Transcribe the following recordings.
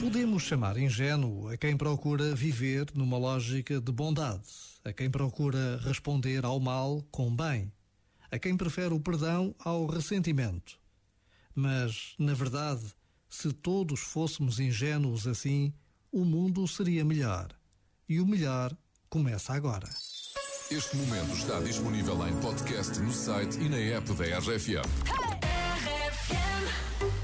Podemos chamar ingênuo a quem procura viver numa lógica de bondade, a quem procura responder ao mal com bem, a quem prefere o perdão ao ressentimento. Mas, na verdade, se todos fôssemos ingênuos assim, o mundo seria melhor. E o melhor começa agora. Este momento está disponível em podcast no site e na app da RFM. am.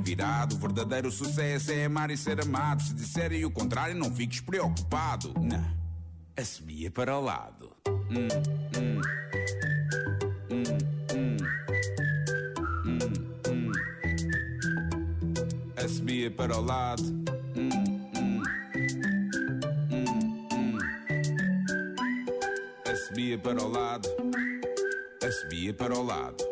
virado. O verdadeiro sucesso é amar e ser amado. Se disserem o contrário, não fiques preocupado. Não, assobia para o lado. Hum, hum. Hum, hum. Hum, hum. Para o lado. Hum, hum. Hum, hum. Para o lado. Assobia para o lado.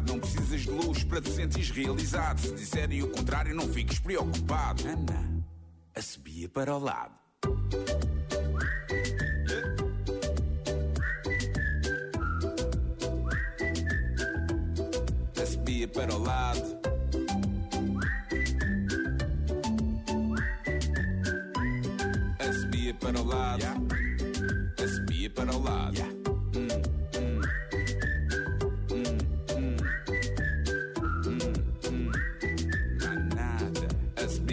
não precisas de luz para te sentires realizado. Se disserem o contrário, não fiques preocupado. Ana, a para o lado. A para o lado. A para o lado. A para o lado. Yeah.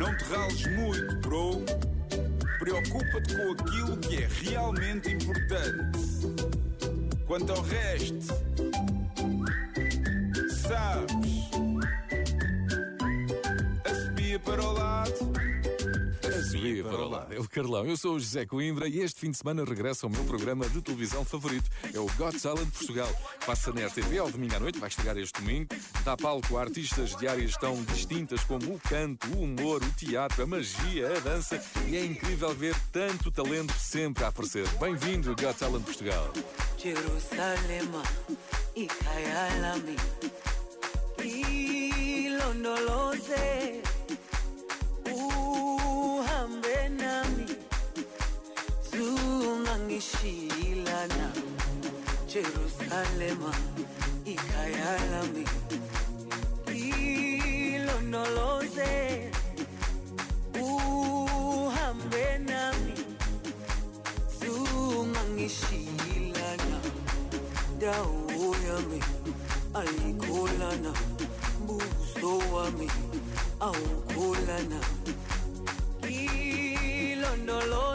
não te rales muito, bro. Preocupa-te com aquilo que é realmente importante. Quanto ao resto, sabes, a subia para o Sorria para o lado. É o Carlão. Eu sou o José Coimbra e este fim de semana regressa ao meu programa de televisão favorito. É o Got Talent Portugal. Passa na RTV ao domingo à noite, vai estrear este domingo. Dá palco a artistas de áreas tão distintas como o canto, o humor, o teatro, a magia, a dança. E é incrível ver tanto talento sempre a aparecer. Bem-vindo, Got Talent Portugal. Jerusalém, ikayalami, ilondoloze Jerusalema ikhaya lami ilonoloze uhambe nami. Zungangishilana dawo yami ayikholana buso wami awukholana ilondoloze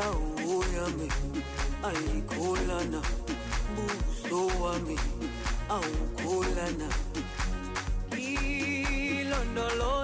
dawo yami ayikholana buso wami awukholana ilondoloza